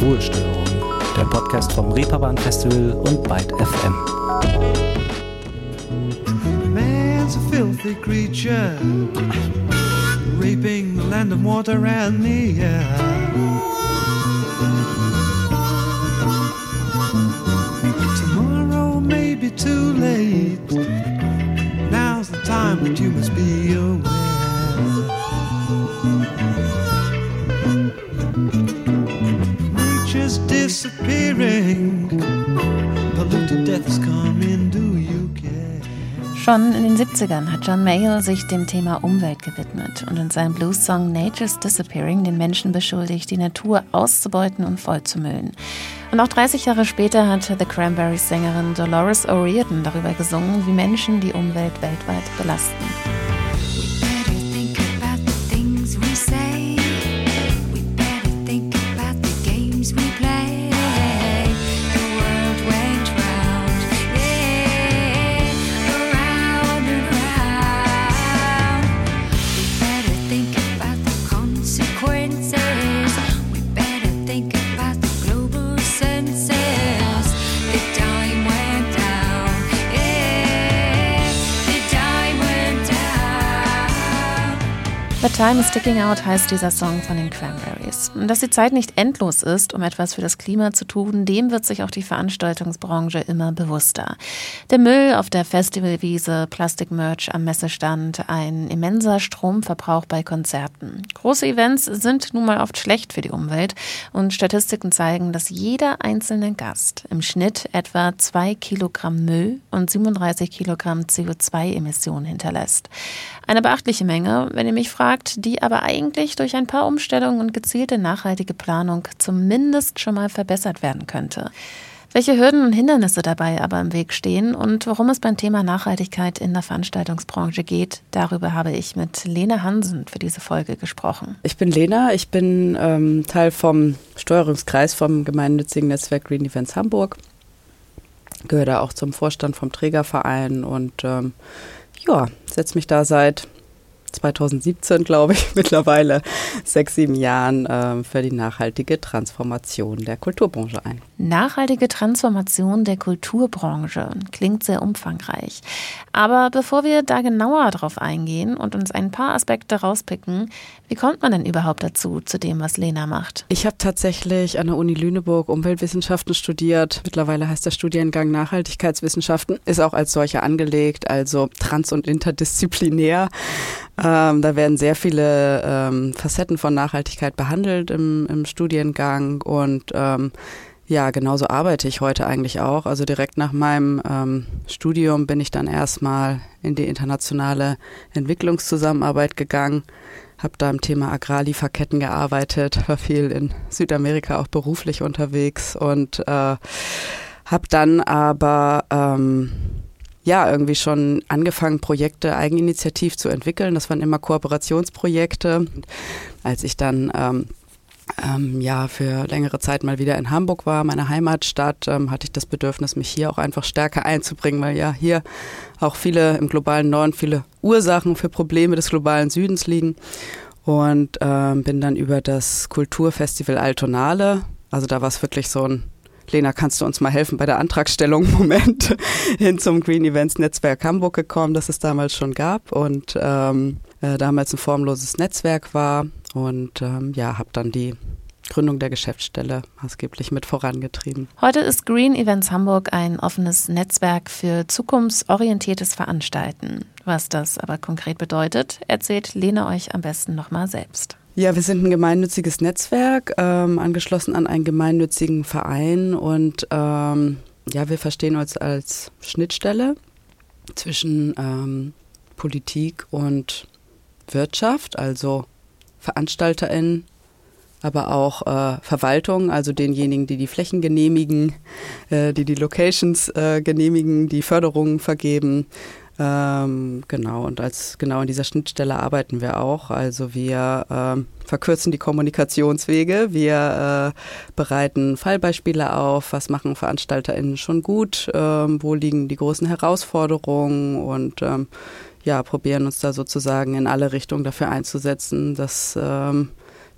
Ruhestörung, der Podcast vom Reeperbahn Festival und Byte FM. Man's a filthy creature, raping the land and water and the air. Tomorrow may be too late. Now's the time that you must be aware. Schon in den 70ern hat John Mayall sich dem Thema Umwelt gewidmet und in seinem Blues-Song Nature's Disappearing den Menschen beschuldigt, die Natur auszubeuten und vollzumüllen. Und auch 30 Jahre später hat The Cranberries-Sängerin Dolores O'Riordan darüber gesungen, wie Menschen die Umwelt weltweit belasten. The Time is Sticking Out heißt dieser Song von den Cranberries. Und dass die Zeit nicht endlos ist, um etwas für das Klima zu tun, dem wird sich auch die Veranstaltungsbranche immer bewusster. Der Müll auf der Festivalwiese, Plastikmerch am Messestand, ein immenser Stromverbrauch bei Konzerten. Große Events sind nun mal oft schlecht für die Umwelt und Statistiken zeigen, dass jeder einzelne Gast im Schnitt etwa zwei Kilogramm Müll und 37 Kilogramm CO2-Emissionen hinterlässt. Eine beachtliche Menge, wenn ihr mich fragt, gefragt, die aber eigentlich durch ein paar Umstellungen und gezielte nachhaltige Planung zumindest schon mal verbessert werden könnte. Welche Hürden und Hindernisse dabei aber im Weg stehen und worum es beim Thema Nachhaltigkeit in der Veranstaltungsbranche geht, darüber habe ich mit Lena Hansen für diese Folge gesprochen. Ich bin Lena, ich bin ähm, Teil vom Steuerungskreis vom gemeinnützigen Netzwerk Green Events Hamburg, gehöre da auch zum Vorstand vom Trägerverein und ähm, ja, setze mich da seit 2017, glaube ich, mittlerweile sechs, sieben Jahren äh, für die nachhaltige Transformation der Kulturbranche ein. Nachhaltige Transformation der Kulturbranche klingt sehr umfangreich. Aber bevor wir da genauer drauf eingehen und uns ein paar Aspekte rauspicken, wie kommt man denn überhaupt dazu, zu dem, was Lena macht? Ich habe tatsächlich an der Uni Lüneburg Umweltwissenschaften studiert. Mittlerweile heißt der Studiengang Nachhaltigkeitswissenschaften, ist auch als solcher angelegt, also trans- und interdisziplinär. Ähm, da werden sehr viele ähm, Facetten von Nachhaltigkeit behandelt im, im Studiengang und ähm, ja, genauso arbeite ich heute eigentlich auch. Also direkt nach meinem ähm, Studium bin ich dann erstmal in die internationale Entwicklungszusammenarbeit gegangen, habe da im Thema Agrarlieferketten gearbeitet, war viel in Südamerika auch beruflich unterwegs und äh, habe dann aber ähm, ja, irgendwie schon angefangen, Projekte eigeninitiativ zu entwickeln. Das waren immer Kooperationsprojekte. Als ich dann ähm, ähm, ja für längere Zeit mal wieder in Hamburg war, meine Heimatstadt, ähm, hatte ich das Bedürfnis, mich hier auch einfach stärker einzubringen, weil ja hier auch viele im globalen Norden viele Ursachen für Probleme des globalen Südens liegen. Und ähm, bin dann über das Kulturfestival Altonale, also da war es wirklich so ein Lena, kannst du uns mal helfen bei der Antragstellung? Moment, hin zum Green Events Netzwerk Hamburg gekommen, das es damals schon gab und ähm, äh, damals ein formloses Netzwerk war und ähm, ja, habe dann die Gründung der Geschäftsstelle maßgeblich mit vorangetrieben. Heute ist Green Events Hamburg ein offenes Netzwerk für zukunftsorientiertes Veranstalten. Was das aber konkret bedeutet, erzählt Lena euch am besten nochmal selbst. Ja, wir sind ein gemeinnütziges Netzwerk, ähm, angeschlossen an einen gemeinnützigen Verein und ähm, ja, wir verstehen uns als Schnittstelle zwischen ähm, Politik und Wirtschaft, also VeranstalterInnen, aber auch äh, Verwaltung, also denjenigen, die die Flächen genehmigen, äh, die die Locations äh, genehmigen, die Förderungen vergeben, ähm, genau, und als genau an dieser Schnittstelle arbeiten wir auch. Also wir ähm, verkürzen die Kommunikationswege, wir äh, bereiten Fallbeispiele auf, was machen VeranstalterInnen schon gut, ähm, wo liegen die großen Herausforderungen? Und ähm, ja, probieren uns da sozusagen in alle Richtungen dafür einzusetzen, dass ähm,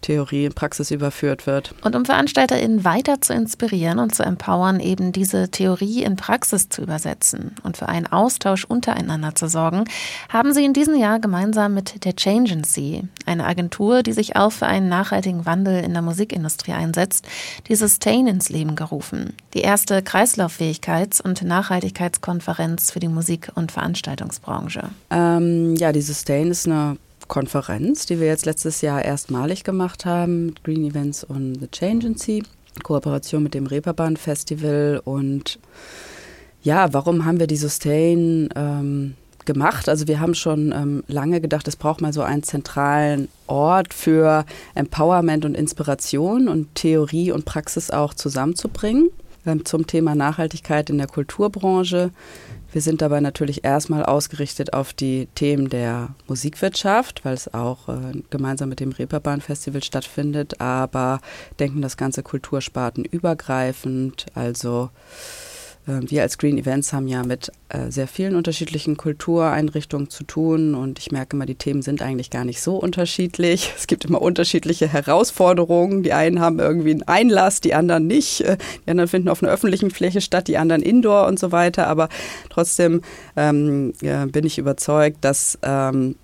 Theorie in Praxis überführt wird. Und um VeranstalterInnen weiter zu inspirieren und zu empowern, eben diese Theorie in Praxis zu übersetzen und für einen Austausch untereinander zu sorgen, haben sie in diesem Jahr gemeinsam mit der Changency, eine Agentur, die sich auch für einen nachhaltigen Wandel in der Musikindustrie einsetzt, die Sustain ins Leben gerufen. Die erste Kreislauffähigkeits- und Nachhaltigkeitskonferenz für die Musik- und Veranstaltungsbranche. Ähm, ja, die Sustain ist eine Konferenz, die wir jetzt letztes Jahr erstmalig gemacht haben mit Green Events und The Changency, Kooperation mit dem Reeperbahn Festival. Und ja, warum haben wir die Sustain ähm, gemacht? Also wir haben schon ähm, lange gedacht, es braucht mal so einen zentralen Ort für Empowerment und Inspiration und Theorie und Praxis auch zusammenzubringen ähm, zum Thema Nachhaltigkeit in der Kulturbranche. Wir sind dabei natürlich erstmal ausgerichtet auf die Themen der Musikwirtschaft, weil es auch äh, gemeinsam mit dem Reeperbahn Festival stattfindet, aber denken das ganze Kultursparten übergreifend, also wir als Green Events haben ja mit äh, sehr vielen unterschiedlichen Kultureinrichtungen zu tun und ich merke immer, die Themen sind eigentlich gar nicht so unterschiedlich. Es gibt immer unterschiedliche Herausforderungen. Die einen haben irgendwie einen Einlass, die anderen nicht. Äh, die anderen finden auf einer öffentlichen Fläche statt, die anderen indoor und so weiter. Aber trotzdem ähm, ja, bin ich überzeugt, dass ähm, äh,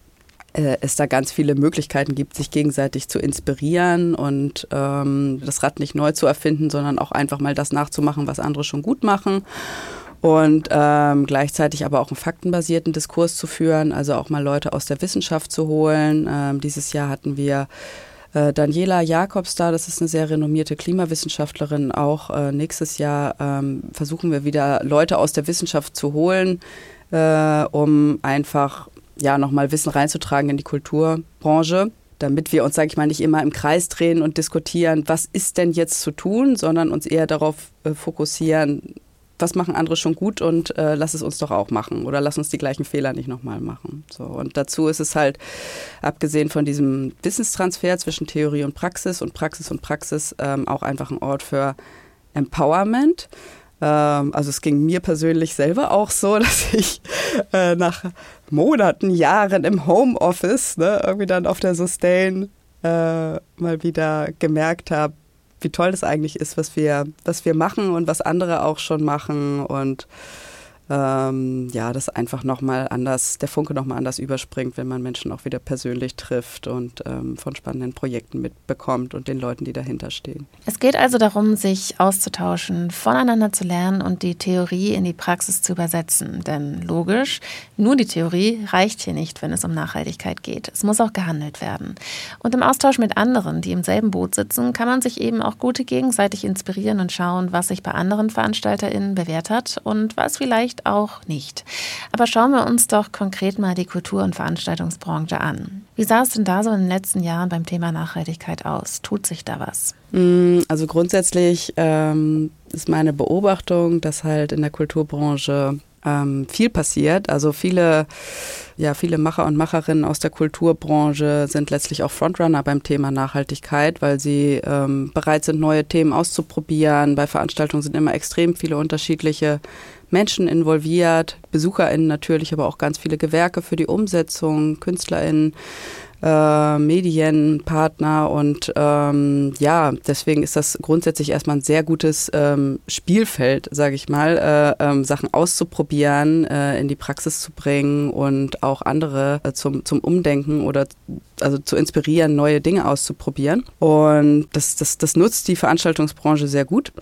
es da ganz viele Möglichkeiten gibt, sich gegenseitig zu inspirieren und ähm, das Rad nicht neu zu erfinden, sondern auch einfach mal das nachzumachen, was andere schon gut machen und ähm, gleichzeitig aber auch einen faktenbasierten Diskurs zu führen, also auch mal Leute aus der Wissenschaft zu holen. Ähm, dieses Jahr hatten wir äh, Daniela Jakobs da, das ist eine sehr renommierte Klimawissenschaftlerin. Auch äh, nächstes Jahr ähm, versuchen wir wieder Leute aus der Wissenschaft zu holen, äh, um einfach ja, nochmal Wissen reinzutragen in die Kulturbranche, damit wir uns, sage ich mal, nicht immer im Kreis drehen und diskutieren, was ist denn jetzt zu tun, sondern uns eher darauf äh, fokussieren, was machen andere schon gut und äh, lass es uns doch auch machen oder lass uns die gleichen Fehler nicht nochmal machen. So, und dazu ist es halt, abgesehen von diesem Wissenstransfer zwischen Theorie und Praxis und Praxis und Praxis, ähm, auch einfach ein Ort für Empowerment. Ähm, also es ging mir persönlich selber auch so, dass ich äh, nach Monaten, Jahren im Homeoffice ne, irgendwie dann auf der Sustain äh, mal wieder gemerkt habe, wie toll das eigentlich ist, was wir, was wir machen und was andere auch schon machen und ähm, ja, das einfach nochmal anders, der Funke nochmal anders überspringt, wenn man Menschen auch wieder persönlich trifft und ähm, von spannenden Projekten mitbekommt und den Leuten, die dahinter stehen. Es geht also darum, sich auszutauschen, voneinander zu lernen und die Theorie in die Praxis zu übersetzen. Denn logisch, nur die Theorie reicht hier nicht, wenn es um Nachhaltigkeit geht. Es muss auch gehandelt werden. Und im Austausch mit anderen, die im selben Boot sitzen, kann man sich eben auch gute gegenseitig inspirieren und schauen, was sich bei anderen VeranstalterInnen bewährt hat und was vielleicht vielleicht auch nicht. Aber schauen wir uns doch konkret mal die Kultur- und Veranstaltungsbranche an. Wie sah es denn da so in den letzten Jahren beim Thema Nachhaltigkeit aus? Tut sich da was? Mm, also grundsätzlich ähm, ist meine Beobachtung, dass halt in der Kulturbranche ähm, viel passiert. Also viele, ja, viele Macher und Macherinnen aus der Kulturbranche sind letztlich auch Frontrunner beim Thema Nachhaltigkeit, weil sie ähm, bereit sind, neue Themen auszuprobieren. Bei Veranstaltungen sind immer extrem viele unterschiedliche Menschen involviert, BesucherInnen natürlich, aber auch ganz viele Gewerke für die Umsetzung, KünstlerInnen äh, Medienpartner und ähm, ja, deswegen ist das grundsätzlich erstmal ein sehr gutes ähm, Spielfeld, sage ich mal, äh, ähm, Sachen auszuprobieren, äh, in die Praxis zu bringen und auch andere äh, zum, zum Umdenken oder also zu inspirieren, neue Dinge auszuprobieren. Und das, das, das nutzt die Veranstaltungsbranche sehr gut.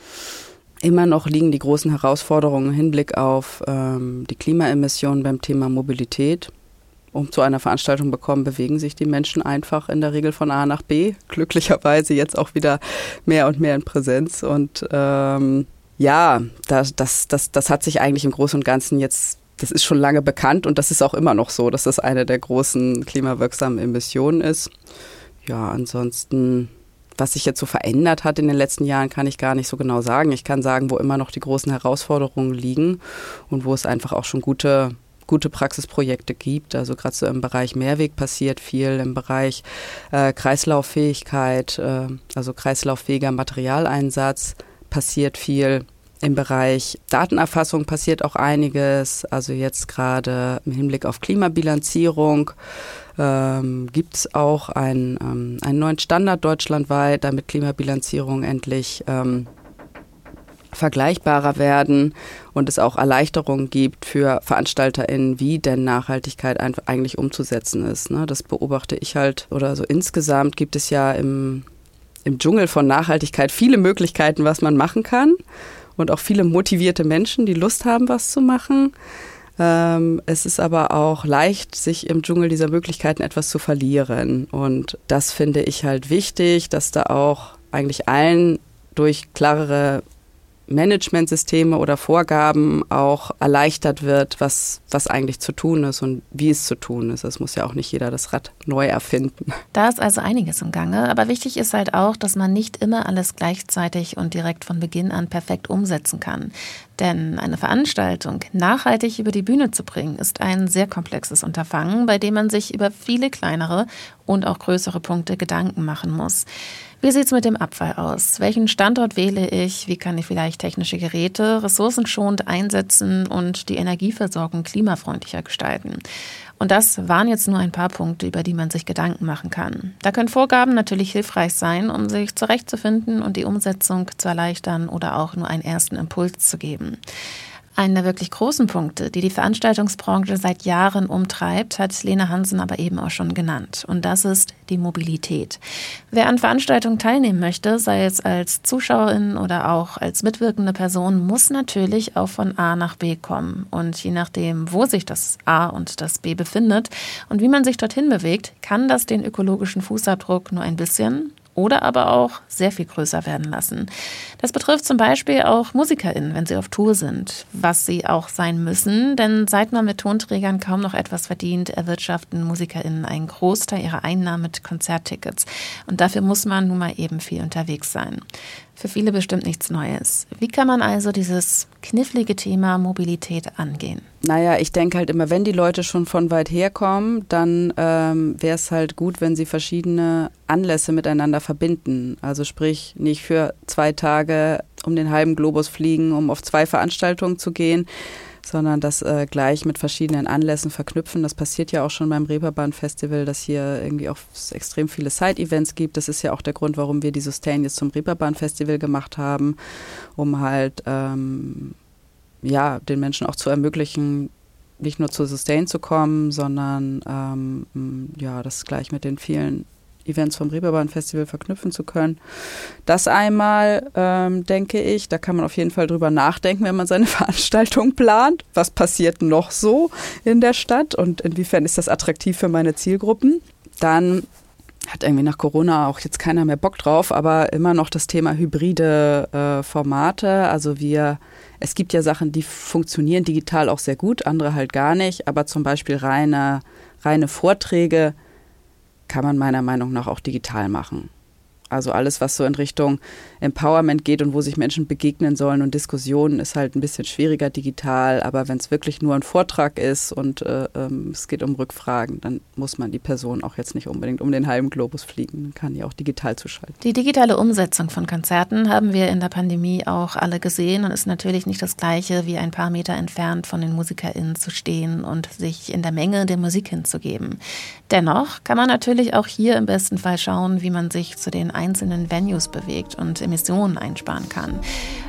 Immer noch liegen die großen Herausforderungen im Hinblick auf ähm, die Klimaemissionen beim Thema Mobilität um zu einer Veranstaltung bekommen, bewegen sich die Menschen einfach in der Regel von A nach B. Glücklicherweise jetzt auch wieder mehr und mehr in Präsenz. Und ähm, ja, das, das, das, das hat sich eigentlich im Großen und Ganzen jetzt das ist schon lange bekannt und das ist auch immer noch so, dass das eine der großen klimawirksamen Emissionen ist. Ja, ansonsten, was sich jetzt so verändert hat in den letzten Jahren, kann ich gar nicht so genau sagen. Ich kann sagen, wo immer noch die großen Herausforderungen liegen und wo es einfach auch schon gute gute Praxisprojekte gibt. Also gerade so im Bereich Mehrweg passiert viel, im Bereich äh, Kreislauffähigkeit, äh, also kreislauffähiger Materialeinsatz passiert viel. Im Bereich Datenerfassung passiert auch einiges. Also jetzt gerade im Hinblick auf Klimabilanzierung ähm, gibt es auch ein, ähm, einen neuen Standard deutschlandweit, damit Klimabilanzierung endlich ähm, vergleichbarer werden und es auch Erleichterungen gibt für VeranstalterInnen, wie denn Nachhaltigkeit eigentlich umzusetzen ist. Ne? Das beobachte ich halt oder so insgesamt gibt es ja im, im Dschungel von Nachhaltigkeit viele Möglichkeiten, was man machen kann und auch viele motivierte Menschen, die Lust haben, was zu machen. Ähm, es ist aber auch leicht, sich im Dschungel dieser Möglichkeiten etwas zu verlieren. Und das finde ich halt wichtig, dass da auch eigentlich allen durch klarere Managementsysteme oder Vorgaben auch erleichtert wird, was, was eigentlich zu tun ist und wie es zu tun ist. Es muss ja auch nicht jeder das Rad neu erfinden. Da ist also einiges im Gange, aber wichtig ist halt auch, dass man nicht immer alles gleichzeitig und direkt von Beginn an perfekt umsetzen kann. Denn eine Veranstaltung nachhaltig über die Bühne zu bringen, ist ein sehr komplexes Unterfangen, bei dem man sich über viele kleinere und auch größere Punkte Gedanken machen muss. Wie sieht es mit dem Abfall aus? Welchen Standort wähle ich? Wie kann ich vielleicht technische Geräte ressourcenschonend einsetzen und die Energieversorgung klimafreundlicher gestalten? Und das waren jetzt nur ein paar Punkte, über die man sich Gedanken machen kann. Da können Vorgaben natürlich hilfreich sein, um sich zurechtzufinden und die Umsetzung zu erleichtern oder auch nur einen ersten Impuls zu geben. Einen der wirklich großen Punkte, die die Veranstaltungsbranche seit Jahren umtreibt, hat Lena Hansen aber eben auch schon genannt. Und das ist die Mobilität. Wer an Veranstaltungen teilnehmen möchte, sei es als Zuschauerin oder auch als mitwirkende Person, muss natürlich auch von A nach B kommen. Und je nachdem, wo sich das A und das B befindet und wie man sich dorthin bewegt, kann das den ökologischen Fußabdruck nur ein bisschen oder aber auch sehr viel größer werden lassen. Das betrifft zum Beispiel auch MusikerInnen, wenn sie auf Tour sind, was sie auch sein müssen, denn seit man mit Tonträgern kaum noch etwas verdient, erwirtschaften MusikerInnen einen Großteil ihrer Einnahmen mit Konzerttickets. Und dafür muss man nun mal eben viel unterwegs sein für viele bestimmt nichts Neues. Wie kann man also dieses knifflige Thema Mobilität angehen? Naja, ich denke halt immer, wenn die Leute schon von weit her kommen, dann ähm, wäre es halt gut, wenn sie verschiedene Anlässe miteinander verbinden. Also sprich, nicht für zwei Tage um den halben Globus fliegen, um auf zwei Veranstaltungen zu gehen, sondern das äh, gleich mit verschiedenen Anlässen verknüpfen. Das passiert ja auch schon beim Reeperbahn Festival, dass hier irgendwie auch extrem viele Side-Events gibt. Das ist ja auch der Grund, warum wir die Sustain jetzt zum Reeperbahn Festival gemacht haben, um halt ähm, ja den Menschen auch zu ermöglichen, nicht nur zu Sustain zu kommen, sondern ähm, ja das gleich mit den vielen Events vom Reeperbahn Festival verknüpfen zu können. Das einmal, ähm, denke ich, da kann man auf jeden Fall drüber nachdenken, wenn man seine Veranstaltung plant. Was passiert noch so in der Stadt und inwiefern ist das attraktiv für meine Zielgruppen? Dann hat irgendwie nach Corona auch jetzt keiner mehr Bock drauf, aber immer noch das Thema hybride äh, Formate. Also wir, es gibt ja Sachen, die funktionieren digital auch sehr gut, andere halt gar nicht, aber zum Beispiel reine, reine Vorträge kann man meiner Meinung nach auch digital machen. Also alles, was so in Richtung Empowerment geht und wo sich Menschen begegnen sollen und Diskussionen, ist halt ein bisschen schwieriger digital. Aber wenn es wirklich nur ein Vortrag ist und äh, ähm, es geht um Rückfragen, dann muss man die Person auch jetzt nicht unbedingt um den halben Globus fliegen. Man kann die auch digital zuschalten. Die digitale Umsetzung von Konzerten haben wir in der Pandemie auch alle gesehen und ist natürlich nicht das Gleiche, wie ein paar Meter entfernt von den MusikerInnen zu stehen und sich in der Menge der Musik hinzugeben. Dennoch kann man natürlich auch hier im besten Fall schauen, wie man sich zu den einzelnen Venues bewegt und Emissionen einsparen kann.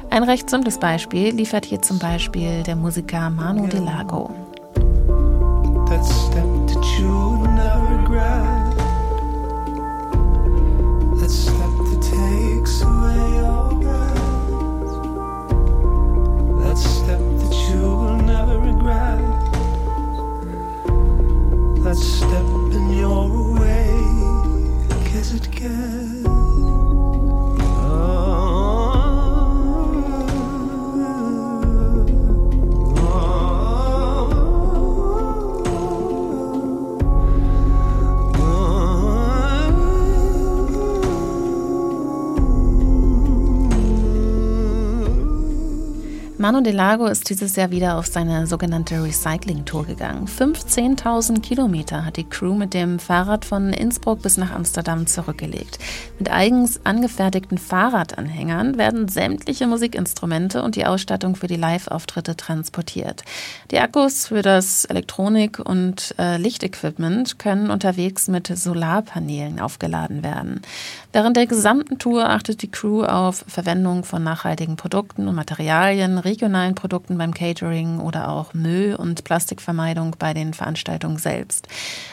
Ein recht simples Beispiel liefert hier zum Beispiel der Musiker Manu Delago. Manu Delago ist dieses Jahr wieder auf seine sogenannte Recycling-Tour gegangen. 15.000 Kilometer hat die Crew mit dem Fahrrad von Innsbruck bis nach Amsterdam zurückgelegt. Mit eigens angefertigten Fahrradanhängern werden sämtliche Musikinstrumente und die Ausstattung für die Live-Auftritte transportiert. Die Akkus für das Elektronik- und äh, Lichtequipment können unterwegs mit Solarpanelen aufgeladen werden. Während der gesamten Tour achtet die Crew auf Verwendung von nachhaltigen Produkten und Materialien, regionalen Produkten beim Catering oder auch Müll- und Plastikvermeidung bei den Veranstaltungen selbst.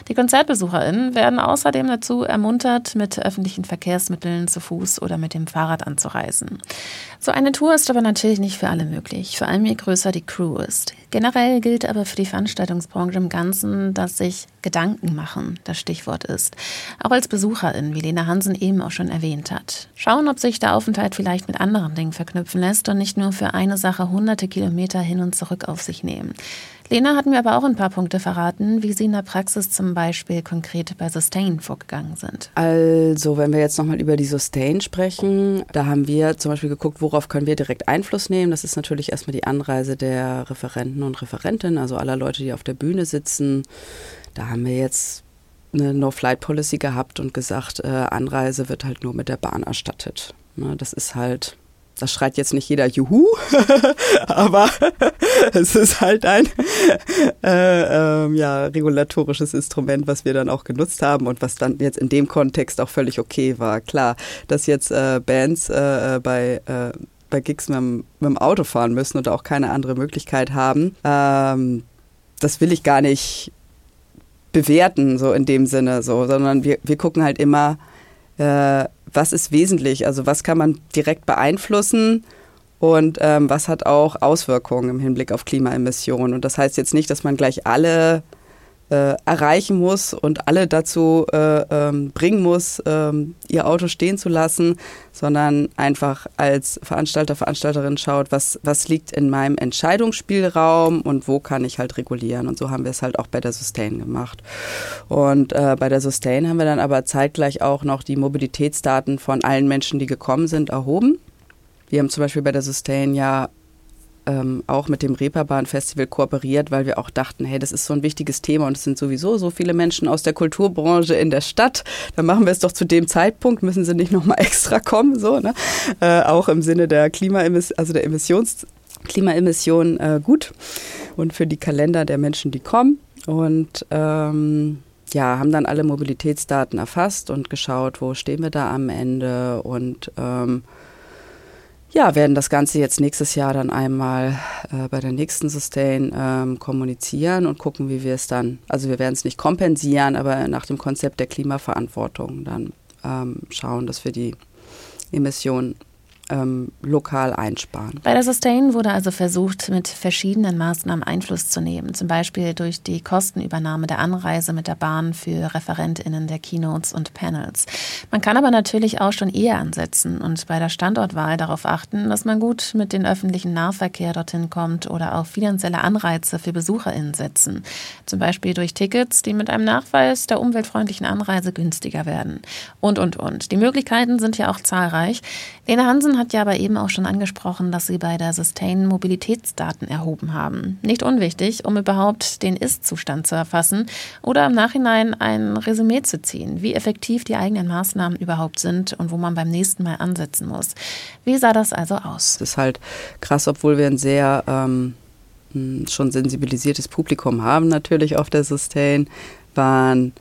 Die KonzertbesucherInnen werden außerdem dazu ermuntert, mit öffentlichen Verkehrsmitteln zu Fuß oder mit dem Fahrrad anzureisen. So eine Tour ist aber natürlich nicht für alle möglich, vor allem je größer die Crew ist. Generell gilt aber für die Veranstaltungsbranche im Ganzen, dass sich Gedanken machen das Stichwort ist. Auch als Besucherin, wie Lena Hansen eben auch schon erwähnt hat. Schauen, ob sich der Aufenthalt vielleicht mit anderen Dingen verknüpfen lässt und nicht nur für eine Sache hunderte Kilometer hin und zurück auf sich nehmen. Lena hat mir aber auch ein paar Punkte verraten, wie Sie in der Praxis zum Beispiel konkret bei Sustain vorgegangen sind. Also, wenn wir jetzt nochmal über die Sustain sprechen, da haben wir zum Beispiel geguckt, worauf können wir direkt Einfluss nehmen. Das ist natürlich erstmal die Anreise der Referenten und Referentinnen, also aller Leute, die auf der Bühne sitzen. Da haben wir jetzt eine No-Flight-Policy gehabt und gesagt, äh, Anreise wird halt nur mit der Bahn erstattet. Ne, das ist halt das schreit jetzt nicht jeder Juhu, aber es ist halt ein äh, ähm, ja, regulatorisches Instrument, was wir dann auch genutzt haben und was dann jetzt in dem Kontext auch völlig okay war. Klar, dass jetzt äh, Bands äh, bei äh, bei Gigs mit, mit, dem Auto fahren müssen und auch keine andere Möglichkeit haben, ähm, das will ich gar nicht bewerten, so in dem Sinne, so, sondern wir, wir gucken halt immer, äh, was ist wesentlich, also was kann man direkt beeinflussen und ähm, was hat auch Auswirkungen im Hinblick auf Klimaemissionen. Und das heißt jetzt nicht, dass man gleich alle äh, erreichen muss und alle dazu äh, ähm, bringen muss, ähm, ihr Auto stehen zu lassen, sondern einfach als Veranstalter, Veranstalterin schaut, was, was liegt in meinem Entscheidungsspielraum und wo kann ich halt regulieren. Und so haben wir es halt auch bei der Sustain gemacht. Und äh, bei der Sustain haben wir dann aber zeitgleich auch noch die Mobilitätsdaten von allen Menschen, die gekommen sind, erhoben. Wir haben zum Beispiel bei der Sustain ja ähm, auch mit dem Reeperbahn Festival kooperiert, weil wir auch dachten, hey, das ist so ein wichtiges Thema und es sind sowieso so viele Menschen aus der Kulturbranche in der Stadt. Dann machen wir es doch zu dem Zeitpunkt, müssen sie nicht nochmal extra kommen, so, ne? Äh, auch im Sinne der Klimaemission, also der Emissions Klimaemissionen äh, gut und für die Kalender der Menschen, die kommen. Und ähm, ja, haben dann alle Mobilitätsdaten erfasst und geschaut, wo stehen wir da am Ende und ähm, ja, werden das Ganze jetzt nächstes Jahr dann einmal äh, bei der nächsten Sustain ähm, kommunizieren und gucken, wie wir es dann, also wir werden es nicht kompensieren, aber nach dem Konzept der Klimaverantwortung dann ähm, schauen, dass wir die Emissionen ähm, lokal einsparen. Bei der Sustain wurde also versucht, mit verschiedenen Maßnahmen Einfluss zu nehmen, zum Beispiel durch die Kostenübernahme der Anreise mit der Bahn für ReferentInnen der Keynotes und Panels. Man kann aber natürlich auch schon eher ansetzen und bei der Standortwahl darauf achten, dass man gut mit dem öffentlichen Nahverkehr dorthin kommt oder auch finanzielle Anreize für BesucherInnen setzen. Zum Beispiel durch Tickets, die mit einem Nachweis der umweltfreundlichen Anreise günstiger werden. Und, und, und. Die Möglichkeiten sind ja auch zahlreich. Lena Hansen hat ja aber eben auch schon angesprochen, dass Sie bei der Sustain Mobilitätsdaten erhoben haben. Nicht unwichtig, um überhaupt den Ist-Zustand zu erfassen oder im Nachhinein ein Resümee zu ziehen, wie effektiv die eigenen Maßnahmen überhaupt sind und wo man beim nächsten Mal ansetzen muss. Wie sah das also aus? Das ist halt krass, obwohl wir ein sehr ähm, schon sensibilisiertes Publikum haben, natürlich auf der Sustain, waren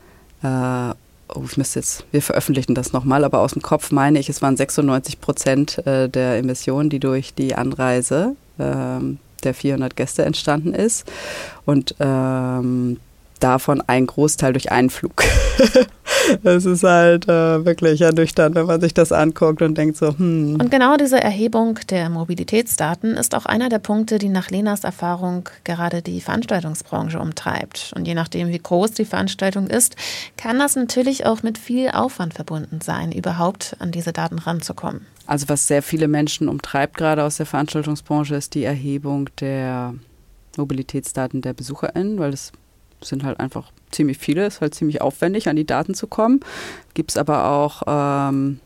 äh, oh, ich müsste jetzt, wir veröffentlichen das nochmal, aber aus dem Kopf meine ich, es waren 96 Prozent äh, der Emissionen, die durch die Anreise ähm, der 400 Gäste entstanden ist. Und ähm, davon ein Großteil durch einen Flug. Es ist halt äh, wirklich ernüchternd, wenn man sich das anguckt und denkt so, hm. Und genau diese Erhebung der Mobilitätsdaten ist auch einer der Punkte, die nach Lenas Erfahrung gerade die Veranstaltungsbranche umtreibt. Und je nachdem, wie groß die Veranstaltung ist, kann das natürlich auch mit viel Aufwand verbunden sein, überhaupt an diese Daten ranzukommen. Also was sehr viele Menschen umtreibt, gerade aus der Veranstaltungsbranche, ist die Erhebung der Mobilitätsdaten der BesucherInnen, weil es sind halt einfach ziemlich viele, ist halt ziemlich aufwendig, an die Daten zu kommen. Gibt es aber auch ähm,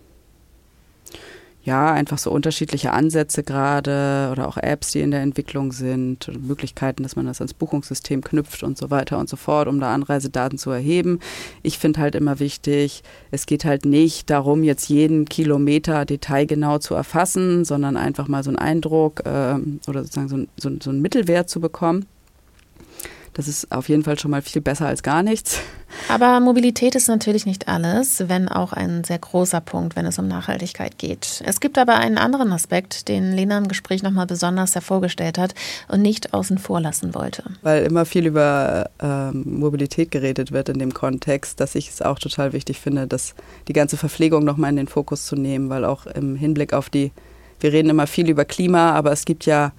ja, einfach so unterschiedliche Ansätze gerade oder auch Apps, die in der Entwicklung sind, Möglichkeiten, dass man das ans Buchungssystem knüpft und so weiter und so fort, um da Anreisedaten zu erheben. Ich finde halt immer wichtig, es geht halt nicht darum, jetzt jeden Kilometer detailgenau zu erfassen, sondern einfach mal so einen Eindruck äh, oder sozusagen so, so, so einen Mittelwert zu bekommen. Das ist auf jeden Fall schon mal viel besser als gar nichts. Aber Mobilität ist natürlich nicht alles, wenn auch ein sehr großer Punkt, wenn es um Nachhaltigkeit geht. Es gibt aber einen anderen Aspekt, den Lena im Gespräch nochmal besonders hervorgestellt hat und nicht außen vor lassen wollte. Weil immer viel über ähm, Mobilität geredet wird in dem Kontext, dass ich es auch total wichtig finde, dass die ganze Verpflegung nochmal in den Fokus zu nehmen, weil auch im Hinblick auf die, wir reden immer viel über Klima, aber es gibt ja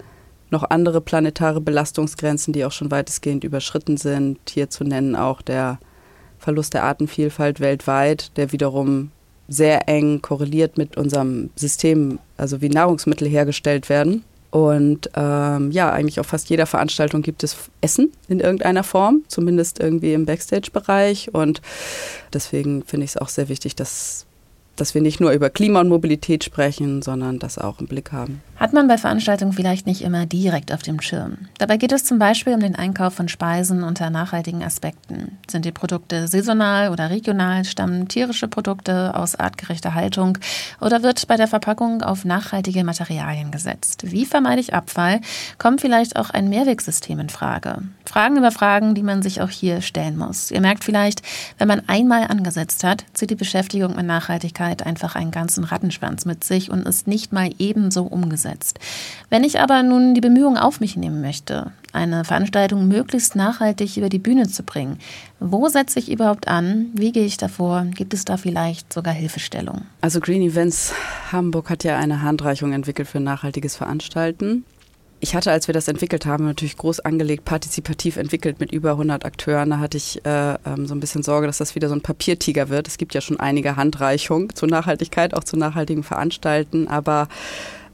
noch andere planetare Belastungsgrenzen, die auch schon weitestgehend überschritten sind. Hier zu nennen auch der Verlust der Artenvielfalt weltweit, der wiederum sehr eng korreliert mit unserem System, also wie Nahrungsmittel hergestellt werden. Und ähm, ja, eigentlich auf fast jeder Veranstaltung gibt es Essen in irgendeiner Form, zumindest irgendwie im Backstage-Bereich. Und deswegen finde ich es auch sehr wichtig, dass dass wir nicht nur über Klima und Mobilität sprechen, sondern das auch im Blick haben. Hat man bei Veranstaltungen vielleicht nicht immer direkt auf dem Schirm. Dabei geht es zum Beispiel um den Einkauf von Speisen unter nachhaltigen Aspekten. Sind die Produkte saisonal oder regional? Stammen tierische Produkte aus artgerechter Haltung? Oder wird bei der Verpackung auf nachhaltige Materialien gesetzt? Wie vermeide ich Abfall? Kommt vielleicht auch ein Mehrwegsystem in Frage? Fragen über Fragen, die man sich auch hier stellen muss. Ihr merkt vielleicht, wenn man einmal angesetzt hat, zieht die Beschäftigung mit Nachhaltigkeit einfach einen ganzen Rattenschwanz mit sich und ist nicht mal ebenso umgesetzt. Wenn ich aber nun die Bemühungen auf mich nehmen möchte, eine Veranstaltung möglichst nachhaltig über die Bühne zu bringen, wo setze ich überhaupt an? Wie gehe ich davor? Gibt es da vielleicht sogar Hilfestellung? Also Green Events Hamburg hat ja eine Handreichung entwickelt für nachhaltiges Veranstalten ich hatte, als wir das entwickelt haben, natürlich groß angelegt, partizipativ entwickelt mit über 100 Akteuren. Da hatte ich äh, ähm, so ein bisschen Sorge, dass das wieder so ein Papiertiger wird. Es gibt ja schon einige Handreichungen zur Nachhaltigkeit, auch zu nachhaltigen Veranstalten, aber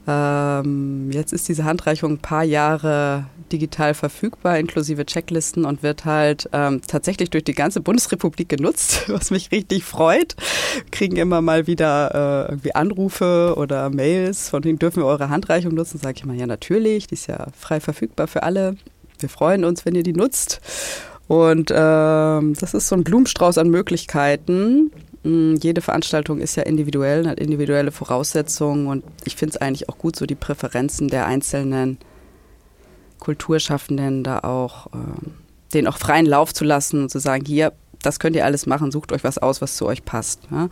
ähm, jetzt ist diese Handreichung ein paar Jahre digital verfügbar, inklusive Checklisten und wird halt ähm, tatsächlich durch die ganze Bundesrepublik genutzt, was mich richtig freut. Wir kriegen immer mal wieder äh, irgendwie Anrufe oder Mails, von denen dürfen wir eure Handreichung nutzen. Sage ich immer, ja natürlich, die ist ja frei verfügbar für alle. Wir freuen uns, wenn ihr die nutzt. Und ähm, das ist so ein Blumenstrauß an Möglichkeiten. Mm, jede Veranstaltung ist ja individuell, hat individuelle Voraussetzungen und ich finde es eigentlich auch gut, so die Präferenzen der einzelnen Kulturschaffenden da auch, äh, den auch freien Lauf zu lassen und zu sagen, hier, das könnt ihr alles machen, sucht euch was aus, was zu euch passt. Ja?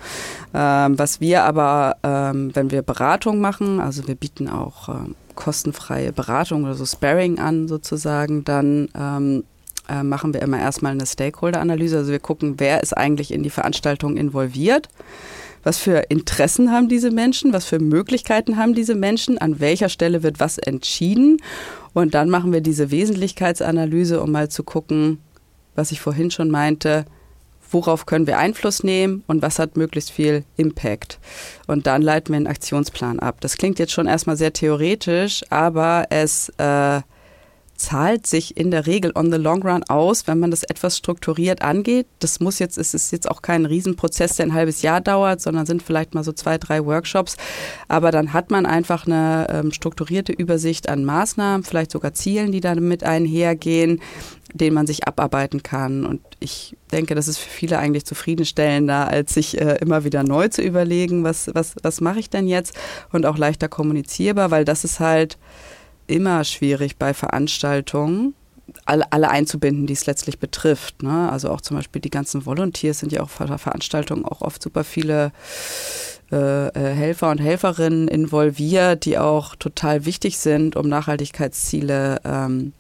Ähm, was wir aber, ähm, wenn wir Beratung machen, also wir bieten auch ähm, kostenfreie Beratung oder so Sparring an sozusagen, dann ähm, äh, machen wir immer erstmal eine Stakeholder-Analyse. Also wir gucken, wer ist eigentlich in die Veranstaltung involviert. Was für Interessen haben diese Menschen? Was für Möglichkeiten haben diese Menschen? An welcher Stelle wird was entschieden? Und dann machen wir diese Wesentlichkeitsanalyse, um mal zu gucken, was ich vorhin schon meinte, worauf können wir Einfluss nehmen und was hat möglichst viel Impact. Und dann leiten wir einen Aktionsplan ab. Das klingt jetzt schon erstmal sehr theoretisch, aber es äh, zahlt sich in der Regel on the long run aus, wenn man das etwas strukturiert angeht. Das muss jetzt, es ist jetzt auch kein Riesenprozess, der ein halbes Jahr dauert, sondern sind vielleicht mal so zwei, drei Workshops. Aber dann hat man einfach eine ähm, strukturierte Übersicht an Maßnahmen, vielleicht sogar Zielen, die damit einhergehen, denen man sich abarbeiten kann. Und ich denke, das ist für viele eigentlich zufriedenstellender, als sich äh, immer wieder neu zu überlegen, was, was, was mache ich denn jetzt? Und auch leichter kommunizierbar, weil das ist halt, immer schwierig bei Veranstaltungen, alle, einzubinden, die es letztlich betrifft. Ne? Also auch zum Beispiel die ganzen Volunteers sind ja auch bei Veranstaltungen auch oft super viele äh, äh, Helfer und Helferinnen involviert, die auch total wichtig sind, um Nachhaltigkeitsziele ähm,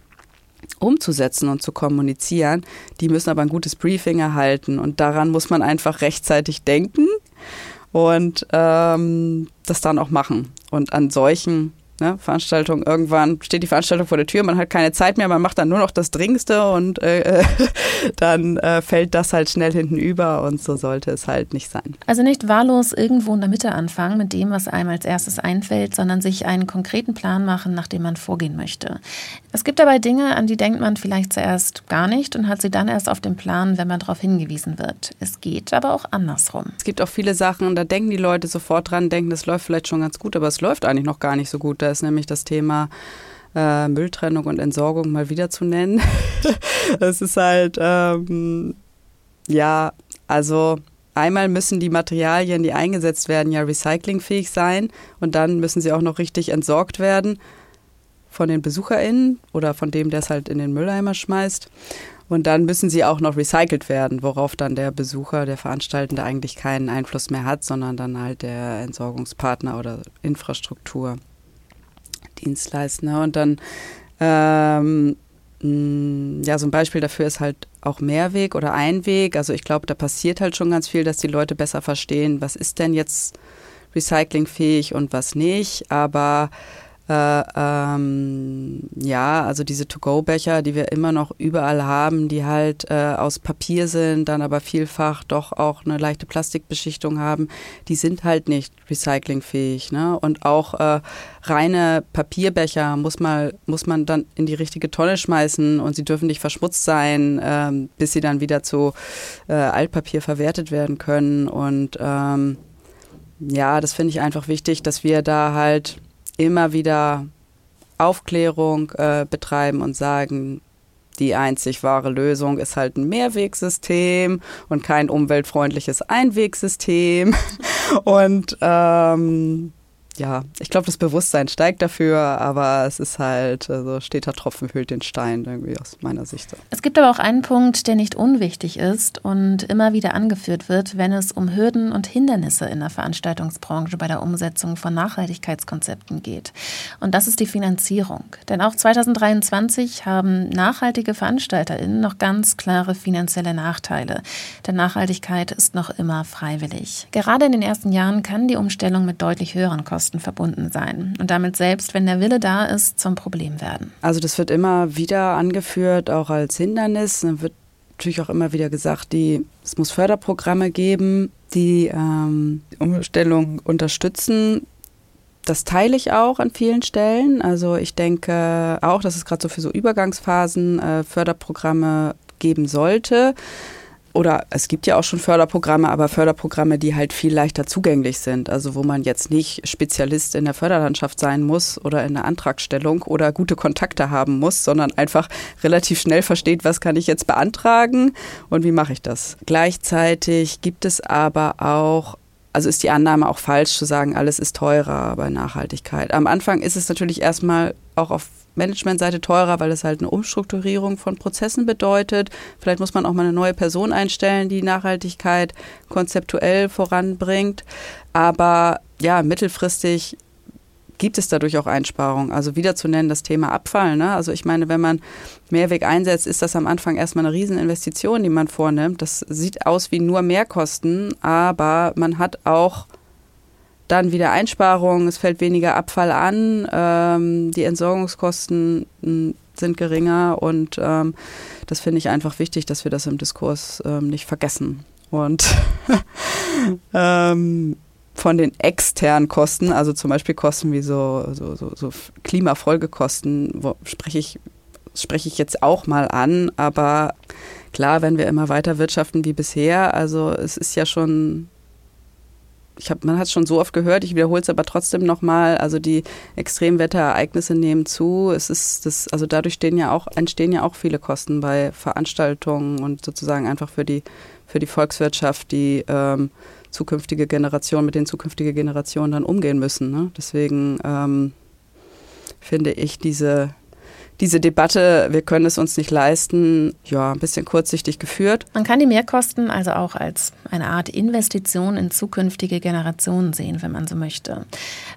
umzusetzen und zu kommunizieren. Die müssen aber ein gutes Briefing erhalten und daran muss man einfach rechtzeitig denken und ähm, das dann auch machen. Und an solchen Ne? Veranstaltung, irgendwann steht die Veranstaltung vor der Tür, man hat keine Zeit mehr, man macht dann nur noch das Dringendste und äh, dann äh, fällt das halt schnell hinten über und so sollte es halt nicht sein. Also nicht wahllos irgendwo in der Mitte anfangen mit dem, was einem als erstes einfällt, sondern sich einen konkreten Plan machen, nach dem man vorgehen möchte. Es gibt dabei Dinge, an die denkt man vielleicht zuerst gar nicht und hat sie dann erst auf dem Plan, wenn man darauf hingewiesen wird. Es geht aber auch andersrum. Es gibt auch viele Sachen, da denken die Leute sofort dran, denken, das läuft vielleicht schon ganz gut, aber es läuft eigentlich noch gar nicht so gut. Da ist nämlich das Thema äh, Mülltrennung und Entsorgung mal wieder zu nennen. Es ist halt, ähm, ja, also einmal müssen die Materialien, die eingesetzt werden, ja recyclingfähig sein und dann müssen sie auch noch richtig entsorgt werden von den BesucherInnen oder von dem, der es halt in den Mülleimer schmeißt. Und dann müssen sie auch noch recycelt werden, worauf dann der Besucher, der Veranstaltende eigentlich keinen Einfluss mehr hat, sondern dann halt der Entsorgungspartner oder Infrastruktur. Dienstleister. Und dann, ähm, mm, ja, so ein Beispiel dafür ist halt auch Mehrweg oder Einweg. Also ich glaube, da passiert halt schon ganz viel, dass die Leute besser verstehen, was ist denn jetzt recyclingfähig und was nicht. Aber äh, ähm, ja, also diese To-Go-Becher, die wir immer noch überall haben, die halt äh, aus Papier sind, dann aber vielfach doch auch eine leichte Plastikbeschichtung haben, die sind halt nicht recyclingfähig. Ne? Und auch äh, reine Papierbecher muss, mal, muss man dann in die richtige Tonne schmeißen und sie dürfen nicht verschmutzt sein, ähm, bis sie dann wieder zu äh, Altpapier verwertet werden können. Und ähm, ja, das finde ich einfach wichtig, dass wir da halt immer wieder Aufklärung äh, betreiben und sagen, die einzig wahre Lösung ist halt ein Mehrwegsystem und kein umweltfreundliches Einwegsystem. Und ähm, ja, ich glaube, das Bewusstsein steigt dafür, aber es ist halt, also steter Tropfen hüllt den Stein irgendwie aus meiner Sicht. Es gibt aber auch einen Punkt, der nicht unwichtig ist und immer wieder angeführt wird, wenn es um Hürden und Hindernisse in der Veranstaltungsbranche bei der Umsetzung von Nachhaltigkeitskonzepten geht. Und das ist die Finanzierung. Denn auch 2023 haben nachhaltige VeranstalterInnen noch ganz klare finanzielle Nachteile. Denn Nachhaltigkeit ist noch immer freiwillig. Gerade in den ersten Jahren kann die Umstellung mit deutlich höheren Kosten Kosten verbunden sein und damit selbst, wenn der Wille da ist, zum Problem werden. Also das wird immer wieder angeführt, auch als Hindernis. Dann wird natürlich auch immer wieder gesagt, die, es muss Förderprogramme geben, die ähm, Umstellung unterstützen. Das teile ich auch an vielen Stellen. Also ich denke auch, dass es gerade so für so Übergangsphasen äh, Förderprogramme geben sollte oder es gibt ja auch schon Förderprogramme, aber Förderprogramme, die halt viel leichter zugänglich sind. Also wo man jetzt nicht Spezialist in der Förderlandschaft sein muss oder in der Antragstellung oder gute Kontakte haben muss, sondern einfach relativ schnell versteht, was kann ich jetzt beantragen und wie mache ich das. Gleichzeitig gibt es aber auch also ist die Annahme auch falsch zu sagen, alles ist teurer bei Nachhaltigkeit. Am Anfang ist es natürlich erstmal auch auf Managementseite teurer, weil es halt eine Umstrukturierung von Prozessen bedeutet. Vielleicht muss man auch mal eine neue Person einstellen, die Nachhaltigkeit konzeptuell voranbringt. Aber ja, mittelfristig gibt es dadurch auch Einsparungen. Also wieder zu nennen das Thema Abfall. Ne? Also ich meine, wenn man Mehrweg einsetzt, ist das am Anfang erstmal eine Rieseninvestition, die man vornimmt. Das sieht aus wie nur Mehrkosten, aber man hat auch dann wieder Einsparungen, es fällt weniger Abfall an, ähm, die Entsorgungskosten hm, sind geringer und ähm, das finde ich einfach wichtig, dass wir das im Diskurs ähm, nicht vergessen. Und ähm, von den externen Kosten, also zum Beispiel Kosten wie so, so, so, so Klimafolgekosten, spreche ich, spreche ich jetzt auch mal an, aber klar, wenn wir immer weiter wirtschaften wie bisher, also es ist ja schon ich hab, man hat es schon so oft gehört, ich wiederhole es aber trotzdem nochmal, also die Extremwetterereignisse nehmen zu. Es ist das, also dadurch stehen ja auch, entstehen ja auch viele Kosten bei Veranstaltungen und sozusagen einfach für die, für die Volkswirtschaft, die ähm, zukünftige Generationen, mit den zukünftigen Generationen dann umgehen müssen. Ne? Deswegen ähm, finde ich diese, diese Debatte, wir können es uns nicht leisten, ja, ein bisschen kurzsichtig geführt. Man kann die Mehrkosten also auch als eine Art Investition in zukünftige Generationen sehen, wenn man so möchte.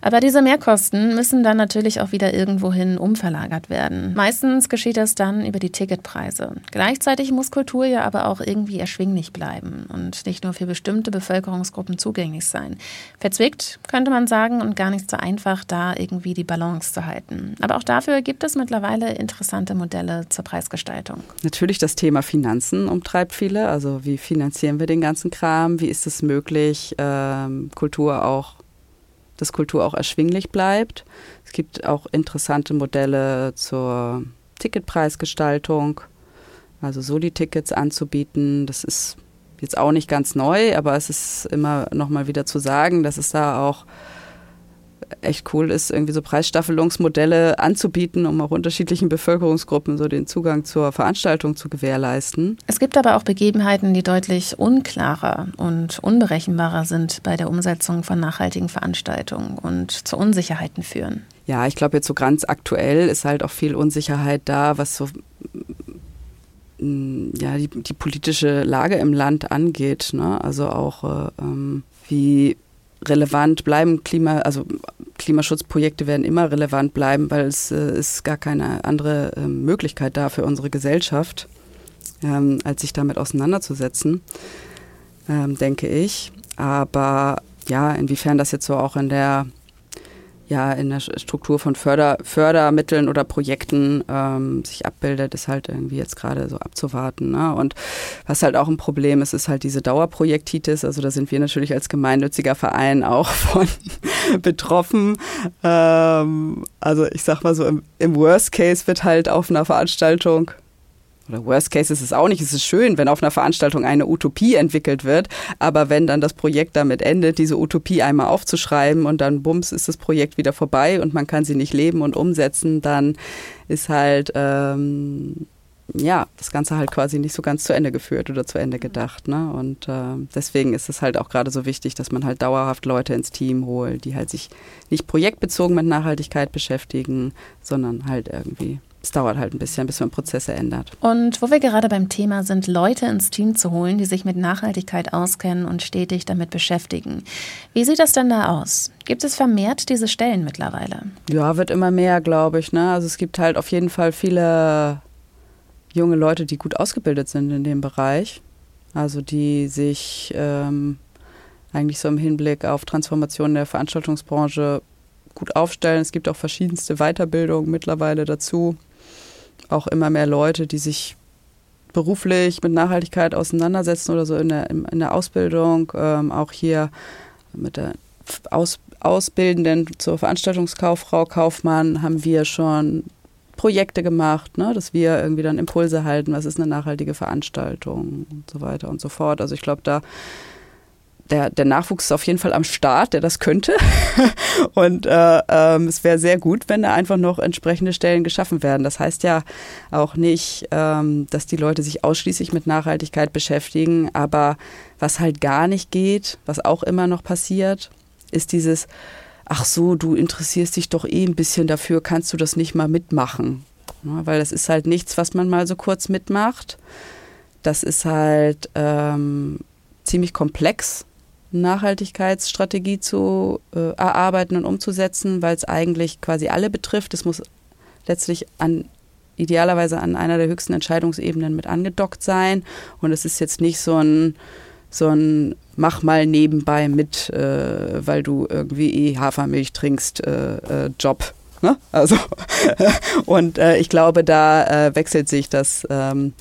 Aber diese Mehrkosten müssen dann natürlich auch wieder irgendwohin umverlagert werden. Meistens geschieht das dann über die Ticketpreise. Gleichzeitig muss Kultur ja aber auch irgendwie erschwinglich bleiben und nicht nur für bestimmte Bevölkerungsgruppen zugänglich sein. Verzwickt könnte man sagen und gar nicht so einfach, da irgendwie die Balance zu halten. Aber auch dafür gibt es mittlerweile interessante Modelle zur Preisgestaltung. Natürlich das Thema Finanzen umtreibt viele. Also wie finanzieren wir den ganzen Kram? Wie ist es möglich, ähm, Kultur auch, dass Kultur auch erschwinglich bleibt? Es gibt auch interessante Modelle zur Ticketpreisgestaltung, also Soli-Tickets anzubieten. Das ist jetzt auch nicht ganz neu, aber es ist immer noch mal wieder zu sagen, dass es da auch echt cool ist, irgendwie so Preisstaffelungsmodelle anzubieten, um auch unterschiedlichen Bevölkerungsgruppen so den Zugang zur Veranstaltung zu gewährleisten. Es gibt aber auch Begebenheiten, die deutlich unklarer und unberechenbarer sind bei der Umsetzung von nachhaltigen Veranstaltungen und zu Unsicherheiten führen. Ja, ich glaube jetzt so ganz aktuell ist halt auch viel Unsicherheit da, was so mm, ja, die, die politische Lage im Land angeht. Ne? Also auch äh, ähm, wie relevant bleiben. Klima, also Klimaschutzprojekte werden immer relevant bleiben, weil es äh, ist gar keine andere äh, Möglichkeit da für unsere Gesellschaft, ähm, als sich damit auseinanderzusetzen, ähm, denke ich. Aber ja, inwiefern das jetzt so auch in der ja in der Struktur von Förder, Fördermitteln oder Projekten ähm, sich abbildet, ist halt irgendwie jetzt gerade so abzuwarten. Ne? Und was halt auch ein Problem ist, ist halt diese Dauerprojektitis. Also da sind wir natürlich als gemeinnütziger Verein auch von betroffen. Ähm, also ich sag mal so, im, im Worst Case wird halt auf einer Veranstaltung oder Worst Case ist es auch nicht. Es ist schön, wenn auf einer Veranstaltung eine Utopie entwickelt wird, aber wenn dann das Projekt damit endet, diese Utopie einmal aufzuschreiben und dann bums ist das Projekt wieder vorbei und man kann sie nicht leben und umsetzen, dann ist halt ähm, ja das Ganze halt quasi nicht so ganz zu Ende geführt oder zu Ende gedacht. Ne? Und äh, deswegen ist es halt auch gerade so wichtig, dass man halt dauerhaft Leute ins Team holt, die halt sich nicht projektbezogen mit Nachhaltigkeit beschäftigen, sondern halt irgendwie es dauert halt ein bisschen, bis man Prozesse ändert. Und wo wir gerade beim Thema sind, Leute ins Team zu holen, die sich mit Nachhaltigkeit auskennen und stetig damit beschäftigen. Wie sieht das denn da aus? Gibt es vermehrt diese Stellen mittlerweile? Ja, wird immer mehr, glaube ich. Ne? Also es gibt halt auf jeden Fall viele junge Leute, die gut ausgebildet sind in dem Bereich. Also die sich ähm, eigentlich so im Hinblick auf Transformation der Veranstaltungsbranche gut aufstellen. Es gibt auch verschiedenste Weiterbildungen mittlerweile dazu auch immer mehr Leute, die sich beruflich mit Nachhaltigkeit auseinandersetzen oder so in der, in der Ausbildung, ähm, auch hier mit der Aus, Ausbildenden zur Veranstaltungskauffrau Kaufmann haben wir schon Projekte gemacht, ne, dass wir irgendwie dann Impulse halten, was ist eine nachhaltige Veranstaltung und so weiter und so fort. Also ich glaube, da der, der Nachwuchs ist auf jeden Fall am Start, der das könnte. Und äh, ähm, es wäre sehr gut, wenn da einfach noch entsprechende Stellen geschaffen werden. Das heißt ja auch nicht, ähm, dass die Leute sich ausschließlich mit Nachhaltigkeit beschäftigen. Aber was halt gar nicht geht, was auch immer noch passiert, ist dieses, ach so, du interessierst dich doch eh ein bisschen dafür, kannst du das nicht mal mitmachen? Ja, weil das ist halt nichts, was man mal so kurz mitmacht. Das ist halt ähm, ziemlich komplex Nachhaltigkeitsstrategie zu äh, erarbeiten und umzusetzen, weil es eigentlich quasi alle betrifft. Es muss letztlich an idealerweise an einer der höchsten Entscheidungsebenen mit angedockt sein. Und es ist jetzt nicht so ein, so ein mach mal nebenbei mit, äh, weil du irgendwie eh Hafermilch trinkst, äh, äh Job. Ne? Also und äh, ich glaube, da äh, wechselt sich das ähm,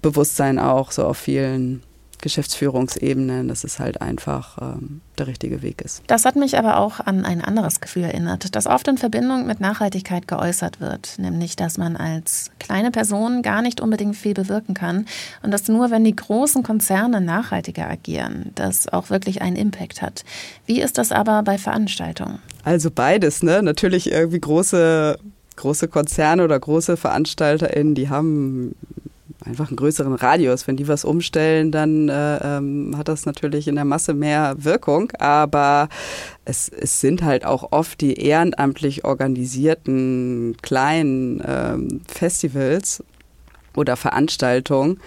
Bewusstsein auch so auf vielen Geschäftsführungsebenen, dass es halt einfach ähm, der richtige Weg ist. Das hat mich aber auch an ein anderes Gefühl erinnert, das oft in Verbindung mit Nachhaltigkeit geäußert wird, nämlich dass man als kleine Person gar nicht unbedingt viel bewirken kann und dass nur wenn die großen Konzerne nachhaltiger agieren, das auch wirklich einen Impact hat. Wie ist das aber bei Veranstaltungen? Also beides, ne? Natürlich irgendwie große große Konzerne oder große VeranstalterInnen, die haben einfach einen größeren Radius. Wenn die was umstellen, dann äh, ähm, hat das natürlich in der Masse mehr Wirkung. Aber es, es sind halt auch oft die ehrenamtlich organisierten kleinen ähm, Festivals oder Veranstaltungen,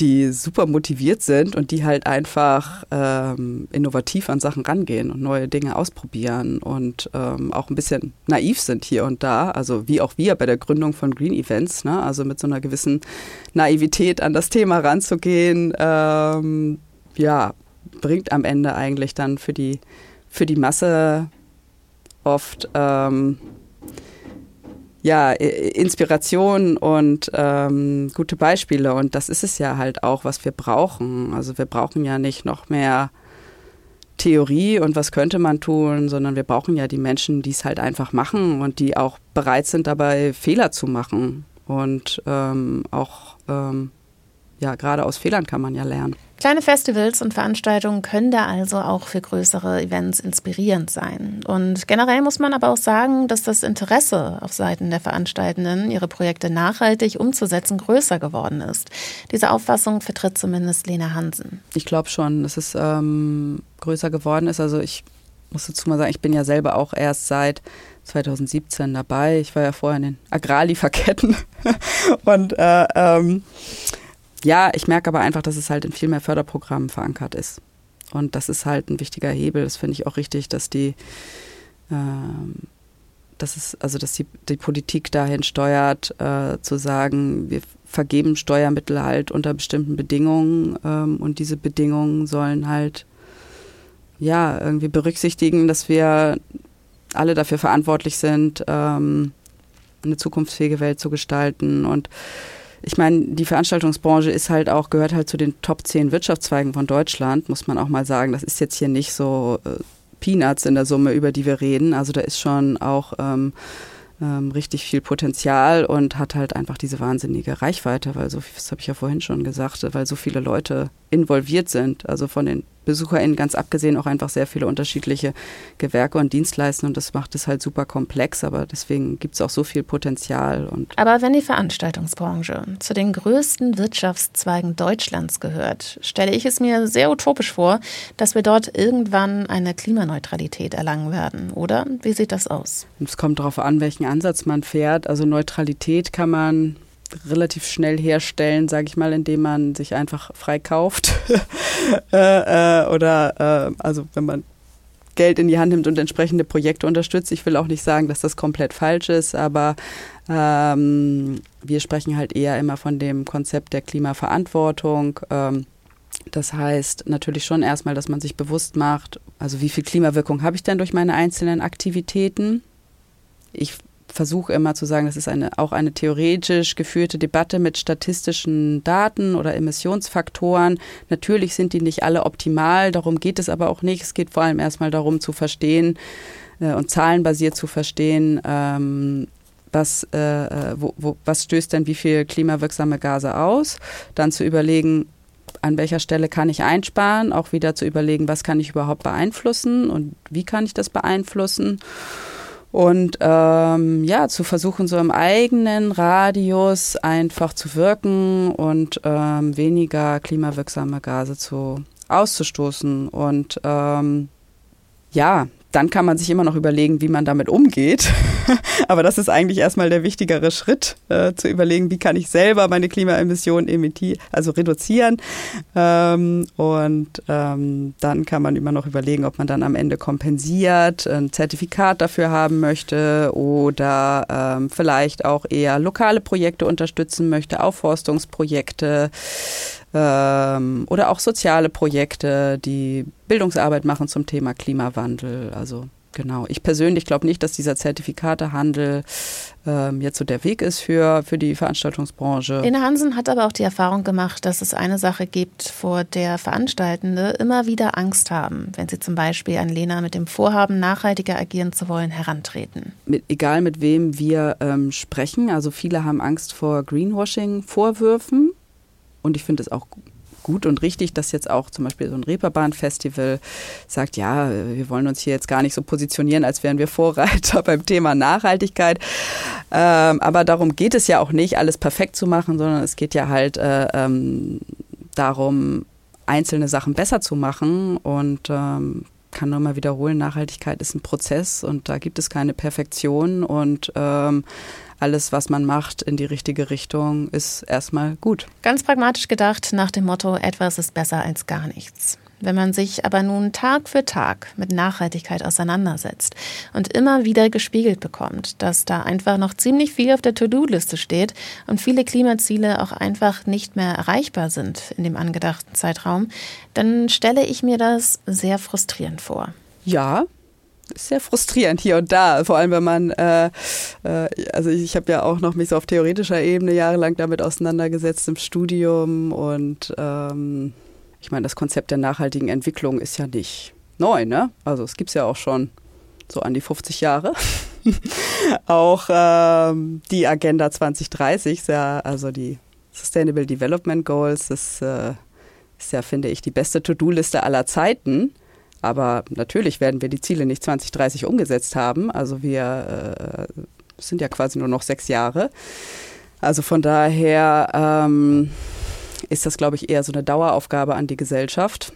die super motiviert sind und die halt einfach ähm, innovativ an Sachen rangehen und neue Dinge ausprobieren und ähm, auch ein bisschen naiv sind hier und da, also wie auch wir bei der Gründung von Green Events, ne? also mit so einer gewissen Naivität an das Thema ranzugehen, ähm, ja, bringt am Ende eigentlich dann für die, für die Masse oft ähm, ja, Inspiration und ähm, gute Beispiele. Und das ist es ja halt auch, was wir brauchen. Also wir brauchen ja nicht noch mehr Theorie und was könnte man tun, sondern wir brauchen ja die Menschen, die es halt einfach machen und die auch bereit sind, dabei Fehler zu machen. Und ähm, auch, ähm, ja, gerade aus Fehlern kann man ja lernen. Kleine Festivals und Veranstaltungen können da also auch für größere Events inspirierend sein. Und generell muss man aber auch sagen, dass das Interesse auf Seiten der Veranstaltenden, ihre Projekte nachhaltig umzusetzen, größer geworden ist. Diese Auffassung vertritt zumindest Lena Hansen. Ich glaube schon, dass es ähm, größer geworden ist. Also ich muss dazu mal sagen, ich bin ja selber auch erst seit 2017 dabei. Ich war ja vorher in den Agrarlieferketten und äh, ähm, ja, ich merke aber einfach, dass es halt in viel mehr Förderprogrammen verankert ist. Und das ist halt ein wichtiger Hebel. Das finde ich auch richtig, dass die, ähm, dass es, also dass die, die Politik dahin steuert, äh, zu sagen, wir vergeben Steuermittel halt unter bestimmten Bedingungen ähm, und diese Bedingungen sollen halt ja irgendwie berücksichtigen, dass wir alle dafür verantwortlich sind, ähm, eine zukunftsfähige Welt zu gestalten und ich meine, die Veranstaltungsbranche ist halt auch, gehört halt zu den Top 10 Wirtschaftszweigen von Deutschland, muss man auch mal sagen. Das ist jetzt hier nicht so äh, Peanuts in der Summe, über die wir reden. Also da ist schon auch ähm, ähm, richtig viel Potenzial und hat halt einfach diese wahnsinnige Reichweite, weil so, das habe ich ja vorhin schon gesagt, weil so viele Leute involviert sind. Also von den BesucherInnen ganz abgesehen auch einfach sehr viele unterschiedliche Gewerke und Dienstleister und das macht es halt super komplex, aber deswegen gibt es auch so viel Potenzial. Und aber wenn die Veranstaltungsbranche zu den größten Wirtschaftszweigen Deutschlands gehört, stelle ich es mir sehr utopisch vor, dass wir dort irgendwann eine Klimaneutralität erlangen werden, oder? Wie sieht das aus? Es kommt darauf an, welchen Ansatz man fährt. Also Neutralität kann man relativ schnell herstellen, sage ich mal, indem man sich einfach freikauft. äh, äh, oder äh, also wenn man Geld in die Hand nimmt und entsprechende Projekte unterstützt. Ich will auch nicht sagen, dass das komplett falsch ist, aber ähm, wir sprechen halt eher immer von dem Konzept der Klimaverantwortung. Ähm, das heißt natürlich schon erstmal, dass man sich bewusst macht, also wie viel Klimawirkung habe ich denn durch meine einzelnen Aktivitäten? Ich versuche immer zu sagen, das ist eine, auch eine theoretisch geführte Debatte mit statistischen Daten oder Emissionsfaktoren. Natürlich sind die nicht alle optimal, darum geht es aber auch nicht. Es geht vor allem erstmal darum zu verstehen äh, und zahlenbasiert zu verstehen, ähm, was, äh, äh, wo, wo, was stößt denn wie viel klimawirksame Gase aus. Dann zu überlegen, an welcher Stelle kann ich einsparen, auch wieder zu überlegen, was kann ich überhaupt beeinflussen und wie kann ich das beeinflussen und ähm, ja, zu versuchen, so im eigenen Radius einfach zu wirken und ähm, weniger klimawirksame Gase zu auszustoßen. Und ähm, ja, dann kann man sich immer noch überlegen, wie man damit umgeht. Aber das ist eigentlich erstmal der wichtigere Schritt, äh, zu überlegen, wie kann ich selber meine Klimaemissionen emittieren, also reduzieren. Ähm, und ähm, dann kann man immer noch überlegen, ob man dann am Ende kompensiert, ein Zertifikat dafür haben möchte oder ähm, vielleicht auch eher lokale Projekte unterstützen möchte, Aufforstungsprojekte ähm, oder auch soziale Projekte, die Bildungsarbeit machen zum Thema Klimawandel. Also genau. Ich persönlich glaube nicht, dass dieser Zertifikatehandel ähm, jetzt so der Weg ist für, für die Veranstaltungsbranche. Lena Hansen hat aber auch die Erfahrung gemacht, dass es eine Sache gibt, vor der Veranstaltende immer wieder Angst haben, wenn sie zum Beispiel an Lena mit dem Vorhaben, nachhaltiger agieren zu wollen, herantreten. Mit, egal mit wem wir ähm, sprechen, also viele haben Angst vor Greenwashing-Vorwürfen und ich finde es auch gut und richtig, dass jetzt auch zum Beispiel so ein Reeperbahn-Festival sagt, ja, wir wollen uns hier jetzt gar nicht so positionieren, als wären wir Vorreiter beim Thema Nachhaltigkeit. Ähm, aber darum geht es ja auch nicht, alles perfekt zu machen, sondern es geht ja halt äh, ähm, darum, einzelne Sachen besser zu machen und ähm, kann nur mal wiederholen, Nachhaltigkeit ist ein Prozess und da gibt es keine Perfektion und ähm, alles, was man macht in die richtige Richtung, ist erstmal gut. Ganz pragmatisch gedacht nach dem Motto, etwas ist besser als gar nichts. Wenn man sich aber nun Tag für Tag mit Nachhaltigkeit auseinandersetzt und immer wieder gespiegelt bekommt, dass da einfach noch ziemlich viel auf der To-Do-Liste steht und viele Klimaziele auch einfach nicht mehr erreichbar sind in dem angedachten Zeitraum, dann stelle ich mir das sehr frustrierend vor. Ja, sehr frustrierend hier und da, vor allem wenn man, äh, äh, also ich, habe ja auch noch mich so auf theoretischer Ebene jahrelang damit auseinandergesetzt im Studium und ähm, ich meine, das Konzept der nachhaltigen Entwicklung ist ja nicht neu, ne? Also es gibt es ja auch schon so an die 50 Jahre. auch ähm, die Agenda 2030, ja, also die Sustainable Development Goals, das äh, ist ja, finde ich, die beste To-Do-Liste aller Zeiten. Aber natürlich werden wir die Ziele nicht 2030 umgesetzt haben. Also wir äh, sind ja quasi nur noch sechs Jahre. Also von daher ähm, ist das, glaube ich, eher so eine Daueraufgabe an die Gesellschaft.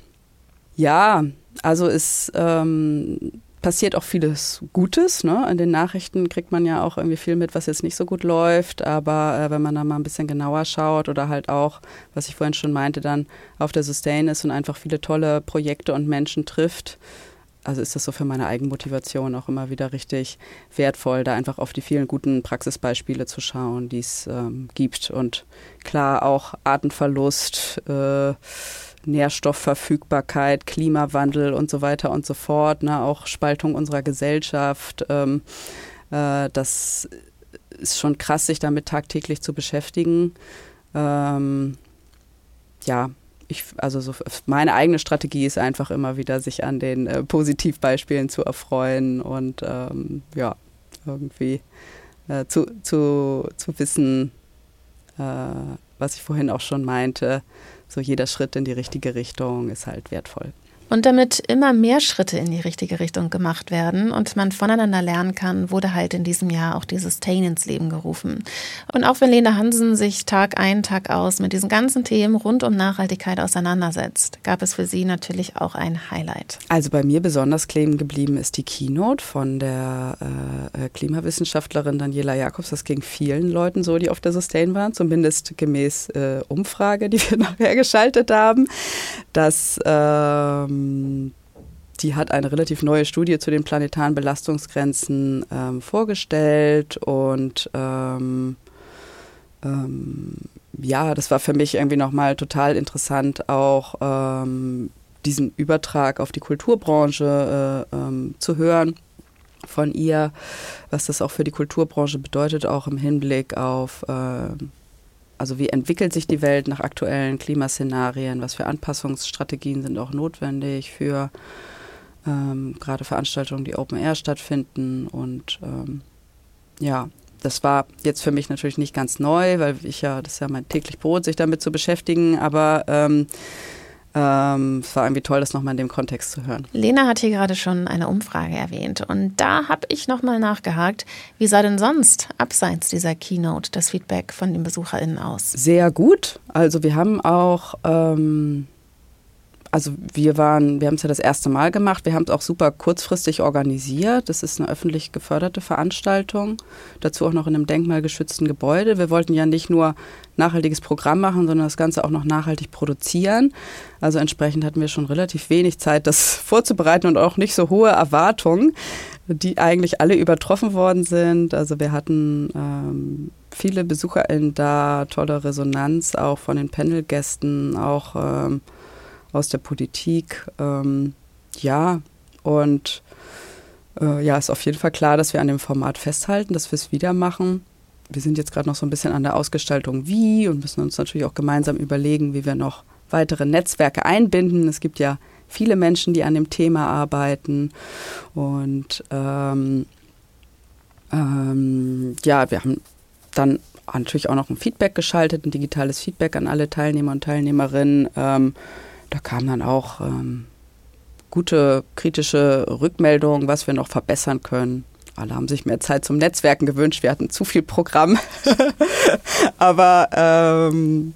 Ja, also es ähm, passiert auch vieles Gutes. Ne? In den Nachrichten kriegt man ja auch irgendwie viel mit, was jetzt nicht so gut läuft. Aber äh, wenn man da mal ein bisschen genauer schaut oder halt auch, was ich vorhin schon meinte, dann auf der Sustain ist und einfach viele tolle Projekte und Menschen trifft, also ist das so für meine Eigenmotivation auch immer wieder richtig wertvoll, da einfach auf die vielen guten Praxisbeispiele zu schauen, die es ähm, gibt. Und klar auch Artenverlust, äh, Nährstoffverfügbarkeit, Klimawandel und so weiter und so fort, ne? auch Spaltung unserer Gesellschaft. Ähm, äh, das ist schon krass, sich damit tagtäglich zu beschäftigen. Ähm, ja, ich, also so meine eigene Strategie ist einfach immer wieder, sich an den äh, Positivbeispielen zu erfreuen und ähm, ja, irgendwie äh, zu, zu, zu wissen, äh, was ich vorhin auch schon meinte, so jeder Schritt in die richtige Richtung ist halt wertvoll. Und damit immer mehr Schritte in die richtige Richtung gemacht werden und man voneinander lernen kann, wurde halt in diesem Jahr auch dieses Tain ins Leben gerufen. Und auch wenn Lena Hansen sich Tag ein, Tag aus mit diesen ganzen Themen rund um Nachhaltigkeit auseinandersetzt, gab es für sie natürlich auch ein Highlight. Also bei mir besonders kleben geblieben ist die Keynote von der äh, äh Klimawissenschaftlerin Daniela Jakobs. Das ging vielen Leuten so, die auf der Sustain waren, zumindest gemäß äh, Umfrage, die wir nachher geschaltet haben. Das äh, ähm, die hat eine relativ neue Studie zu den planetaren Belastungsgrenzen ähm, vorgestellt und ähm, ähm, ja, das war für mich irgendwie nochmal total interessant, auch ähm, diesen Übertrag auf die Kulturbranche äh, ähm, zu hören von ihr, was das auch für die Kulturbranche bedeutet, auch im Hinblick auf äh, also wie entwickelt sich die Welt nach aktuellen Klimaszenarien, was für Anpassungsstrategien sind auch notwendig für ähm, gerade Veranstaltungen, die Open Air stattfinden. Und ähm, ja, das war jetzt für mich natürlich nicht ganz neu, weil ich ja, das ist ja mein täglich Brot, sich damit zu beschäftigen, aber ähm, ähm, es war irgendwie toll, das nochmal in dem Kontext zu hören. Lena hat hier gerade schon eine Umfrage erwähnt und da habe ich nochmal nachgehakt, wie sah denn sonst abseits dieser Keynote das Feedback von den BesucherInnen aus? Sehr gut. Also wir haben auch ähm, also wir waren, wir haben es ja das erste Mal gemacht. Wir haben es auch super kurzfristig organisiert. Das ist eine öffentlich geförderte Veranstaltung. Dazu auch noch in einem denkmalgeschützten Gebäude. Wir wollten ja nicht nur nachhaltiges Programm machen, sondern das Ganze auch noch nachhaltig produzieren. Also entsprechend hatten wir schon relativ wenig Zeit, das vorzubereiten und auch nicht so hohe Erwartungen, die eigentlich alle übertroffen worden sind. Also wir hatten ähm, viele BesucherInnen da, tolle Resonanz auch von den Panelgästen, auch ähm, aus der Politik. Ähm, ja, und äh, ja, ist auf jeden Fall klar, dass wir an dem Format festhalten, dass wir es wieder machen. Wir sind jetzt gerade noch so ein bisschen an der Ausgestaltung wie und müssen uns natürlich auch gemeinsam überlegen, wie wir noch weitere Netzwerke einbinden. Es gibt ja viele Menschen, die an dem Thema arbeiten. Und ähm, ähm, ja, wir haben dann natürlich auch noch ein Feedback geschaltet, ein digitales Feedback an alle Teilnehmer und Teilnehmerinnen. Ähm, da kam dann auch ähm, gute kritische Rückmeldungen, was wir noch verbessern können. Alle haben sich mehr Zeit zum Netzwerken gewünscht. Wir hatten zu viel Programm. Aber ähm,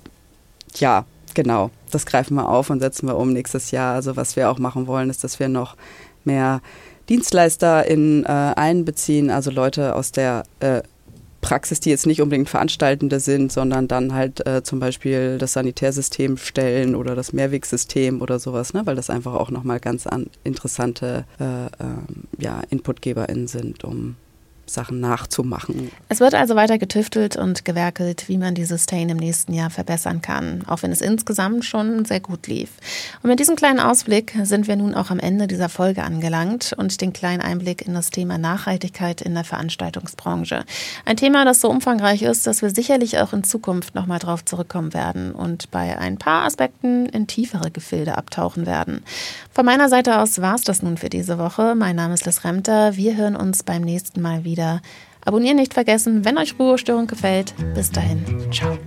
ja, genau, das greifen wir auf und setzen wir um nächstes Jahr. Also was wir auch machen wollen, ist, dass wir noch mehr Dienstleister in, äh, einbeziehen, also Leute aus der äh, Praxis, die jetzt nicht unbedingt Veranstaltende sind, sondern dann halt äh, zum Beispiel das Sanitärsystem stellen oder das Mehrwegsystem oder sowas, ne? weil das einfach auch nochmal ganz an, interessante äh, ähm, ja, InputgeberInnen sind, um Sachen nachzumachen. Es wird also weiter getüftelt und gewerkelt, wie man die Sustain im nächsten Jahr verbessern kann, auch wenn es insgesamt schon sehr gut lief. Und mit diesem kleinen Ausblick sind wir nun auch am Ende dieser Folge angelangt und den kleinen Einblick in das Thema Nachhaltigkeit in der Veranstaltungsbranche. Ein Thema, das so umfangreich ist, dass wir sicherlich auch in Zukunft nochmal drauf zurückkommen werden und bei ein paar Aspekten in tiefere Gefilde abtauchen werden. Von meiner Seite aus war es das nun für diese Woche. Mein Name ist Liz Remter. Wir hören uns beim nächsten Mal wieder wieder. Abonnieren nicht vergessen, wenn euch Ruhestörung gefällt. Bis dahin, ciao.